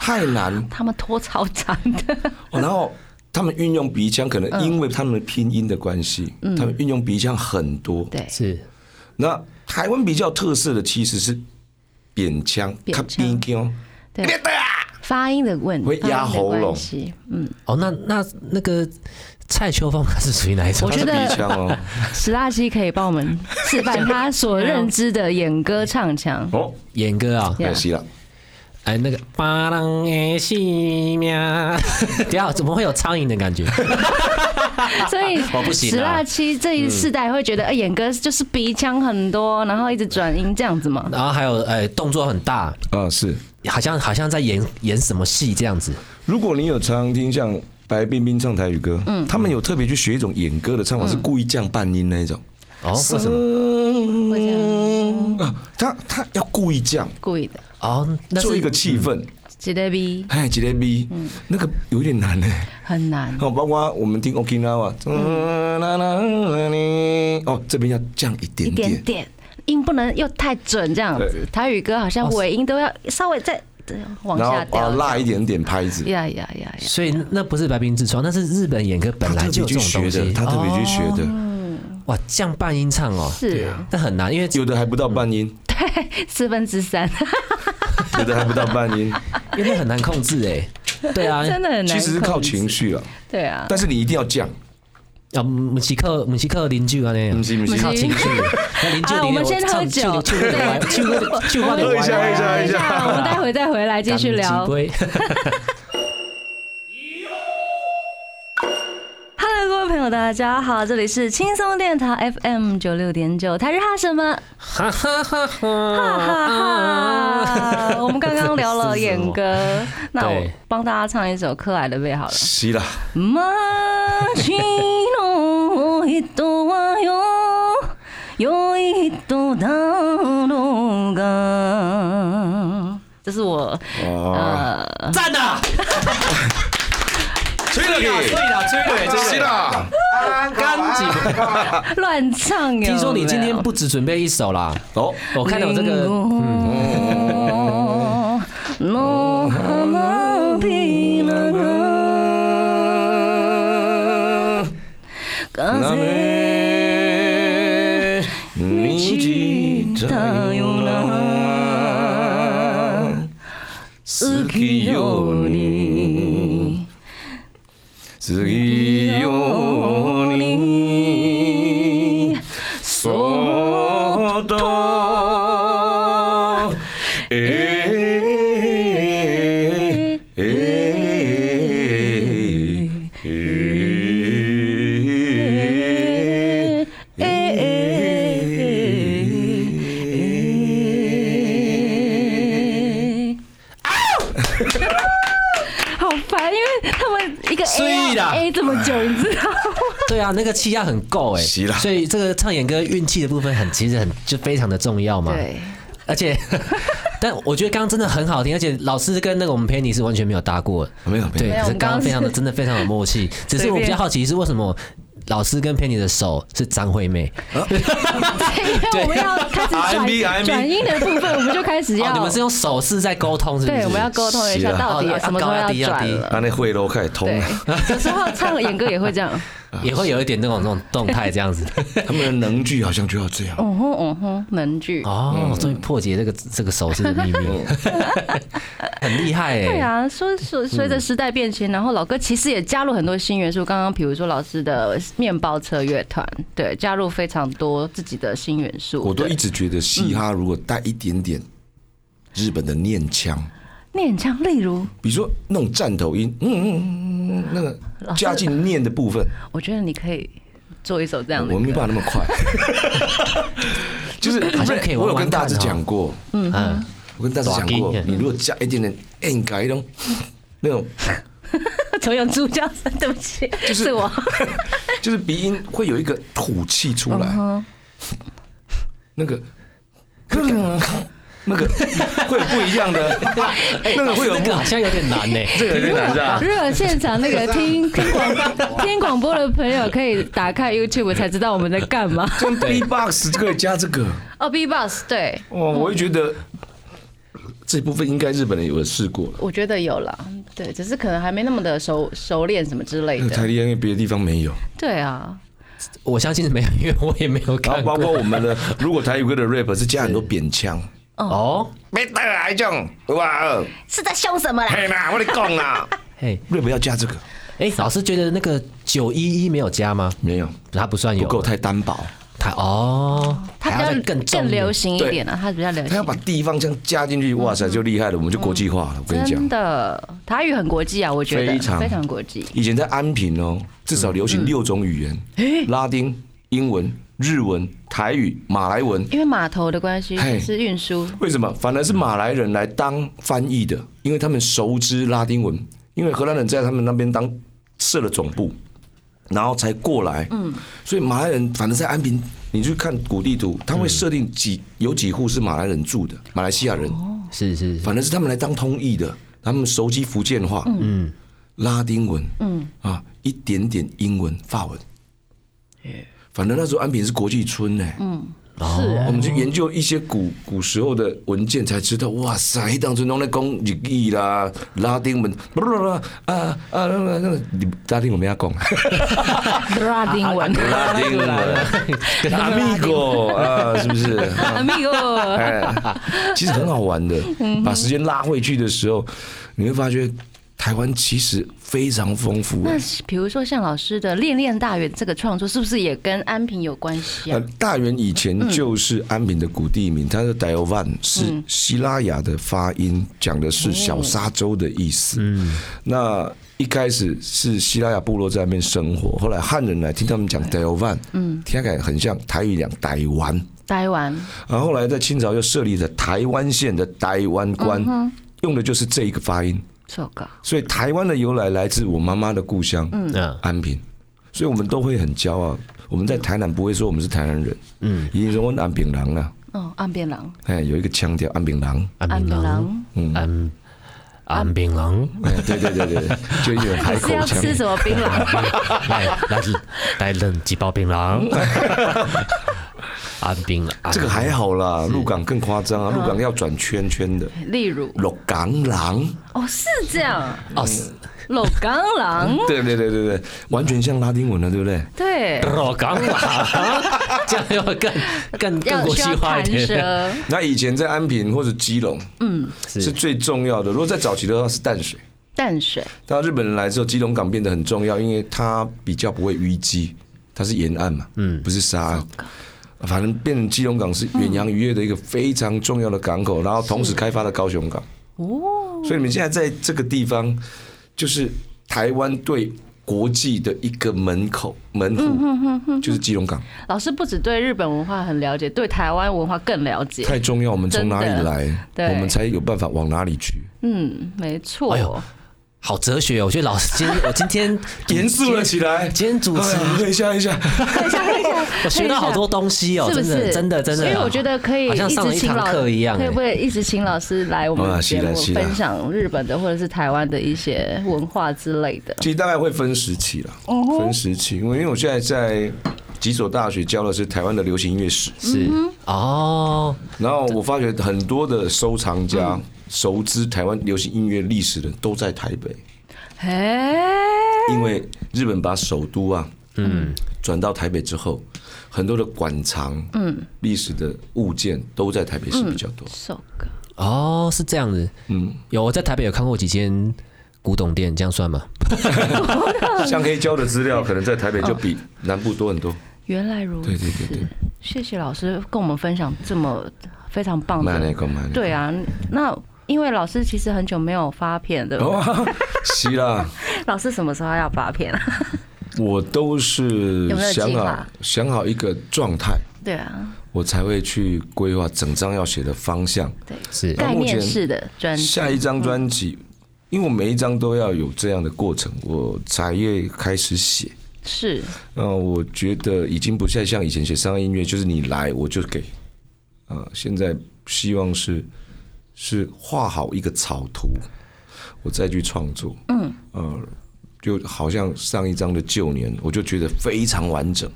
太难。他们拖超长的，哦，然后他们运用鼻腔，可能因为他们的拼音的关系，他们运用鼻腔很多。对，是。那台湾比较特色的其实是扁腔，它扁腔。对。发音的问题，会压发音的喉咙。嗯，哦，那那那个蔡秋凤他是属于哪一种？我觉得它是鼻腔哦。史拉西可以帮我们 [laughs] 示范他所认知的演歌唱腔。哦，演歌啊，Yeah 可惜了，哎，那个巴郎的西命，[laughs] 等一下怎么会有苍蝇的感觉？[laughs] 所以我不行啊史拉七这一世代会觉得，哎，演歌就是鼻腔很多，然后一直转音这样子嘛。然后还有哎，动作很大，啊是。好像好像在演演什么戏这样子。如果你有常听像白冰冰唱台语歌，嗯他们有特别去学一种演歌的唱法，是故意降半音那一种。哦，为什么？会这样啊，他他要故意降，故意的，哦，做一个气氛。吉列 B 哎，吉列 B，那个有点难呢。很难。哦，包括我们听 Okinawa，哦，这边要降一点。点点，音不能又太准这样子。台语歌好像尾音都要稍微再对往然后啊下掉。拉一点点拍子，呀呀呀呀！所以那不是白冰自创，那是日本演歌本来就去学的，有这种东西。他特别去学的，哇，降半音唱哦，是那很难，因为有的还不到半音，对四分之三，有的还不到半音，[laughs] [laughs] [laughs] 因为很难控制哎。对啊，真的很难。其实是靠情。绪啊，对啊，但是你一定要降，啊，不是靠不是靠邻居啊那样不，是不是靠情绪。那邻居啊，我们先喝唱酒，喝一下喝一下喝一下我们待会再回来继续聊。友，大家好，这里是轻松电台 FM 九六点九，台日哈什么？哈哈哈哈哈哈！我们刚刚聊了演歌，[laughs] 那我对帮大家唱一首《可爱的背》好了。是啦，街の人はよ良い人だろうが，这是我哦，呃赞呐！ [laughs] 吹了对啦，对啦，追对，是啦，干净。乱唱有没[laughs] 有。听说你今天不只准备一首啦，哦，我看到这个，の花びらが風你记だよな好きように 好き啊，那个气压很够哎，所以这个唱演歌运气的部分很其实很就非常的重要嘛。对，而且，[laughs] 但我觉得刚刚真的很好听，而且老师跟那个我们 Penny 是完全没有搭过的。没有没有，对可是刚刚非常的 [laughs] 真的非常有默契。只是我比较好奇是为什么老师跟 Penny 的手是张惠妹？对，[laughs] 因为我们要开始转转音的部分，我们就开始哦，要你们是用手势在沟通，是不是？对，我们要沟通一下到底哦什么时候要转了。啊，那会都开始通了，，有时候唱演歌也会这样，[laughs] 也会有一点那种那种动态这样子。[laughs] 他们的能剧好像就要这样。哦哼哦哼，能剧。哦，终于破解这个这个手势的秘密，[laughs] 很厉害哎。对啊，说说随着时代变迁，然后老哥其实也加入很多新元素。刚刚比如说老师的面包车乐团，对，加入非常多自己的新元素。我都一直觉得嘻哈如果带一点点日本的念腔，念腔，例如，比如说那种战头音，嗯嗯嗯嗯，那个加进念的部分，我觉得你可以做一首这样的我没歌。办法那么快。[laughs] 就是好像我有跟大志讲过，嗯。嗯，我跟大志讲过，你如果加一点点 N 改那种那种，重阳猪叫声，对不起，就是是我。[laughs] 就是鼻音会有一个土气出来，嗯那个。[laughs] 那个会有不一样的，那个会有不这个好像有点难呢。这个有点难是吧？如果现场那个听听广 [laughs] 听广播的朋友，可以打开 YouTube 才知道我们在干嘛。用 B-box 就可以加这个，哦，B-box 对，哦，我会觉得这部分应该日本人有试过了，我觉得有了，对，只是可能还没那么的熟熟练什么之类那个台的。因为别的地方没有，对啊，我相信是没有，因为我也没有然后包括。我们的，如果台语歌的 rap 是加很多扁腔，哦，没得来这样，哇，是在凶什么啦？嘿啦，我跟你讲啦。嘿，，rap 要加这个，哎，老师觉得那个九一一没有加吗？没有。它不算有，不够太单薄，他哦，它比较更更流行。一点啊，它比较流行。它要把地方这样加进去，哇塞，就厉害了，我们就国际化了。我跟你讲真，的，台语很国际啊，我觉得非常非常国际。以前在安平哦，至少流行六种语言，拉丁、英文、日文、台语、马来文。因为码头的关系是运输，为什么？反而是马来人来当翻译的，因为他们熟知拉丁文，因为荷兰人在他们那边当设了总部，然后才过来。嗯，所以马来人反正在安平，你去看古地图，他会设定几有几户是马来人住的，马来西亚人，是是，反正是他们来当通译的，他们熟悉福建话，嗯，拉丁文，嗯。啊，一点点英文、法文。反正那时候安平是国际村呢、是啊我们去研究一些古古时候的文件，才知道，哇塞，当初弄在讲日语啦、拉丁文，不不不，啊啊，那个那个拉丁文没要讲，拉丁文。[laughs] 拉丁文，[laughs] amigo 啊，是不是？Amigo，哎，其实很好玩的。把时间拉回去的时候，你会发觉台湾其实非常丰富。那比如说像老师的《恋恋大园》这个创作，是不是也跟安平有关系呃啊？，大园以前就是安平的古地名，它的 d i o v a n 是希腊雅的发音，讲的是小沙洲的意思。嗯，那一开始是希腊雅部落在那边生活，后来汉人来听他们讲 d i o v a n 嗯，听起来很像台语讲台湾。台湾然后后来在清朝又设立了台湾县的台湾关，用的就是这一个发音。这个。所以台湾的由来来自我妈妈的故乡，嗯。安平，所以我们都会很骄傲。我们在台南不会说我们是台南人，嗯，一定说我们安平人啊，哦，安平郎，哎，有一个腔调安平人，安安边槟榔，郎，安安槟榔，哎，对对对对，就有点海你是要口腔。吃什么槟榔？[laughs] 来来来冷几包槟榔，安兵了，这个还好啦，鹿港更夸张啊，鹿港要转圈圈的，例如，鹿港狼，哦，是这样，哦是。鹿港狼，[laughs] 对对对对对，完全像拉丁文了，对不对？对，鹿港狼，[laughs] 这样要更更更国际化一点。[laughs] 那以前在安平或者基隆，嗯，是。最重要的。如果在早期的话是淡水，淡水，到日本人来之后，基隆港变得很重要，因为它比较不会淤积，它是沿岸嘛，嗯，不是沙岸。反正变成基隆港是远洋渔业的一个非常重要的港口，然后同时开发了高雄港。哦，所以你们现在在这个地方，就是台湾对国际的一个门口门户，就是基隆港，老师不只对日本文化很了解，对台湾文化更了解。太重要。我们从哪里来，我们才有办法往哪里去。嗯，没错。哎呦好哲学哦！我觉得老师今天 [laughs] 我今天严肃了起来。今天主持一下，喝一下。喝一下，喝一下，[laughs] 我学到好多东西哦，是不真的是？真的真的。所以我觉得可以好像一上了一堂直请老课一样哎可不可以一直请老师来我们节目分享日本的或者是台湾的一些文化之类的？其实大概会分时期了，分时期，因为因为我现在在几所大学教的是台湾的流行音乐史，是哦，然后我发觉很多的收藏家熟知台湾流行音乐历史的都在台北，哎，因为日本把首都啊，嗯，转到台北之后，很多的馆藏，嗯，历史的物件都在台北市比较多。首歌哦，是这样子。嗯，有我在台北有看过几间古董店，这样算吗？[laughs] 像黑胶的资料，可能在台北就比南部多很多。原来如此，对对对对，谢谢老师跟我们分享这么非常棒的。对啊，那因为老师其实很久没有发片的，哇，是啦，[laughs] 老师什么时候要发片啊？[laughs] 我都是有没有想好计划想好一个状态，对啊，我才会去规划整张要写的方向。对，是概念式的专辑。下一张专辑，因为我每一张都要有这样的过程，我才会开始写。是那我觉得已经不再像以前写商业音乐，就是你来我就给。啊，现在希望是是画好一个草图，我再去创作。嗯，呃，就好像上一张的旧年，我就觉得非常完整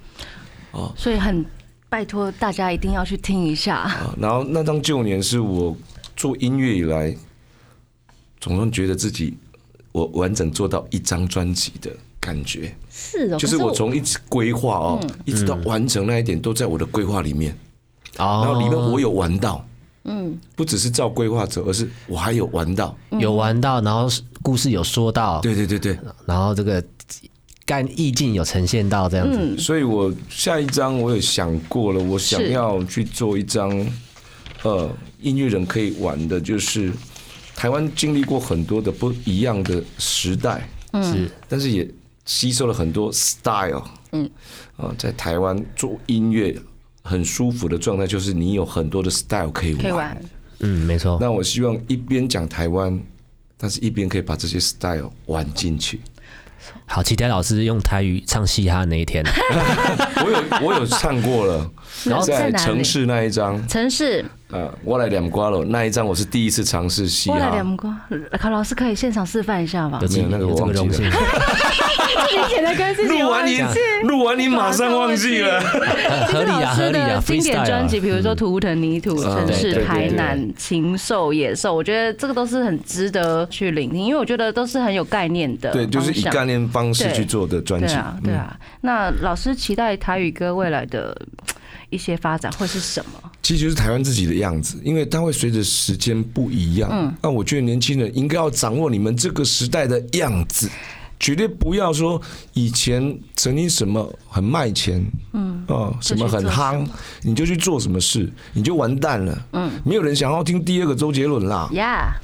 所以很拜托大家一定要去听一下。啊。然后那张旧年是我做音乐以来，总算觉得自己我完整做到一张专辑的感觉。是哦，就是我从一直规划哦，一直到完成那一点，都在我的规划里面。哦，然后里面我有玩到，嗯，不只是照规划走，而是我还有玩到。有玩到，然后故事有说到，对对对对，然后这个干意境有呈现到这样子。所以我下一张我有想过了，我想要去做一张，呃，音乐人可以玩的，就是台湾经历过很多的不一样的时代，是。但是也吸收了很多 style，嗯，啊，在台湾做音乐很舒服的状态，就是你有很多的 style 可以可以玩。嗯，没错。那我希望一边讲台湾，但是一边可以把这些 style 玩进去。好，期待老师用台语唱嘻哈那一天。[laughs] 我有我有唱过了，[laughs] 然后在城市那一张，城市，呃，我来两瓜了那一张，我是第一次尝试嘻我来哈。两瓜，考老师可以现场示范一下吗有？没有那个我忘记了的歌，自己录完你录完你马上忘记了。合理啊，合理啊经典专辑，比如说《图腾泥土》、嗯城市台南、禽兽、野兽，我觉得这个都是很值得去聆听，因为我觉得都是很有概念的方对，就是以概念方式去做的专辑。对啊，对啊。那老师期待台语歌未来的一些发展会是什么？其实就是台湾自己的样子，因为它会随着时间不一样。嗯，那我觉得年轻人应该要掌握你们这个时代的样子，绝对不要说以前曾经什么很卖钱，嗯，哦，什么很夯，你就去做什么事，你就完蛋了。嗯，没有人想要听第二个周杰伦啦。，Yeah，，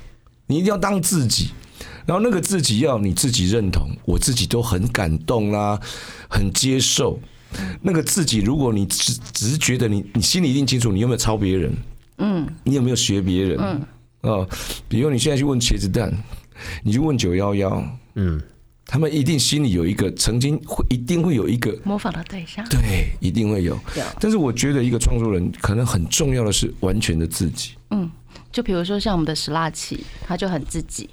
你一定要当自己，然后那个自己要你自己认同，我自己都很感动啦，很接受。那个自己，如果你只只是觉得你你心里一定清楚，你有没有抄别人，嗯，你有没有学别人，嗯，哦，比如你现在去问茄子蛋，你去问九幺幺，嗯，他们一定心里有一个，曾经会一定会有一个，模仿的对象。对，一定会有有。但是我觉得一个创作人可能很重要的是完全的自己。嗯就比如说像我们的石拉奇，他就很自己。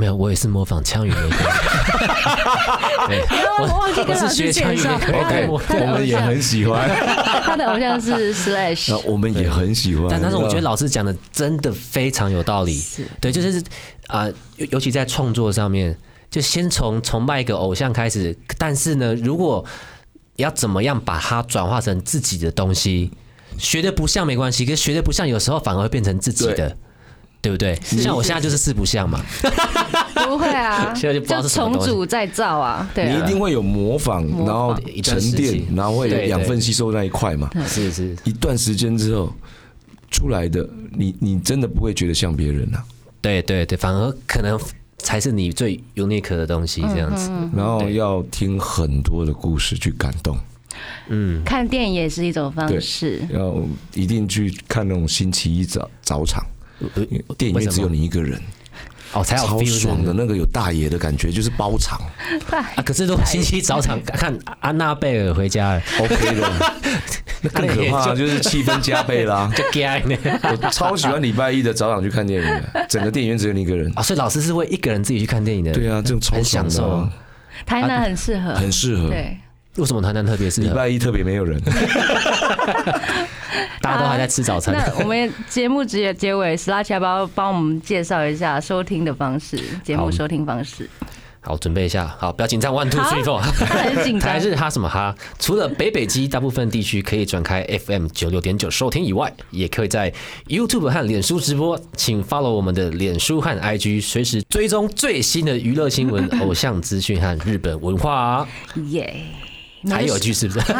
没有，我也是模仿枪语那个。[laughs] 对，我忘记跟老我是学师介绍，枪语那个。他的我们也，很喜欢，他的偶像是那 Slash。我们也很喜欢。但但是我觉得老老师讲的真的非常有道理，对，就是啊、尤尤其在创作上面，就先从崇拜一个偶像开始，但是呢，如果要怎么样把它转化成自己的东西，学的不像没关系，可是学的不像有时候反而会变成自己的对。不对？像我现在就是四不像嘛，[laughs] 不会啊，[laughs] 现在就重组再造啊，对啊。你一定会有模仿，然后沉淀，然后会养分吸收那一块嘛。是是，一段时间之后出来的，你你真的不会觉得像别人啊。对对对，反而可能才是你最 unique 的东西，这样子。然后要听很多的故事去感动，嗯，看电影也是一种方对式。要一定去看那种星期一早早场，电影院只有你一个人，哦才好超爽的，那个有大爷的感觉，就是包场 [laughs] 啊，可是都星期一早场看安娜贝尔回家了，，OK 的。[laughs] 那更可怕，就是气氛加倍啦。[laughs] 就 gay 呢。我超喜欢礼拜一的早场去看电影的，整个电影院只有你一个人。啊，所以老师是会一个人自己去看电影的。对啊，这种超很享受啊，。台南很适合，很适合。对。为什么台南特别适合？礼拜一特别没有人，大家都还在吃早餐。那我们节目结结尾，史拉奇要不要帮我们介绍一下收听的方式？节目收听方式，好，准备一下，好，不要紧张，one two three four。他很紧张台。日哈什么哈？除了北北基大部分地区可以转开 FM 九六点九收听以外，也可以在 YouTube 和脸书直播。请 follow 我们的脸书和 IG，随时追踪最新的娱乐新闻、[laughs] 偶像资讯和日本文化啊。耶，还有一句是不是？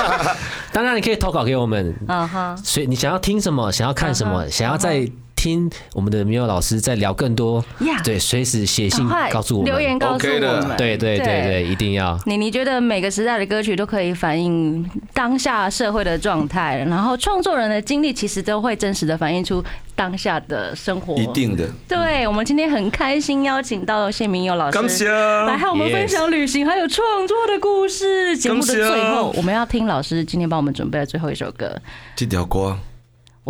[laughs] 当然，你可以投稿给我们，嗯哼，所以你想要听什么，想要看什么，想要再听我们的米友老师在聊更多呀对，随时写信告诉我们。留言告诉我们。对对对对对，一定要。你你觉得每个时代的歌曲都可以反映当下社会的状态，然后创作人的经历其实都会真实的反映出当下的生活。一定的。对，我们今天很开心邀请到谢明佑老师来和我们分享旅行还有创作的故事。节目的最后，我们要听老师今天帮我们准备的最后一首歌。这条歌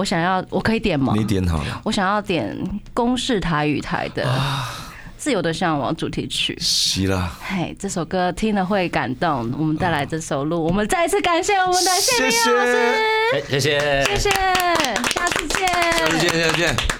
我想要，我可以点吗？你点好了，我想要点公式台语台的《自由的向往》主题曲。是啦，嘿，这首歌听了会感动。我们带来这首录，我们再一次感谢我们的谢明老师，哎，谢谢。谢谢，下次见，下次见，下次见。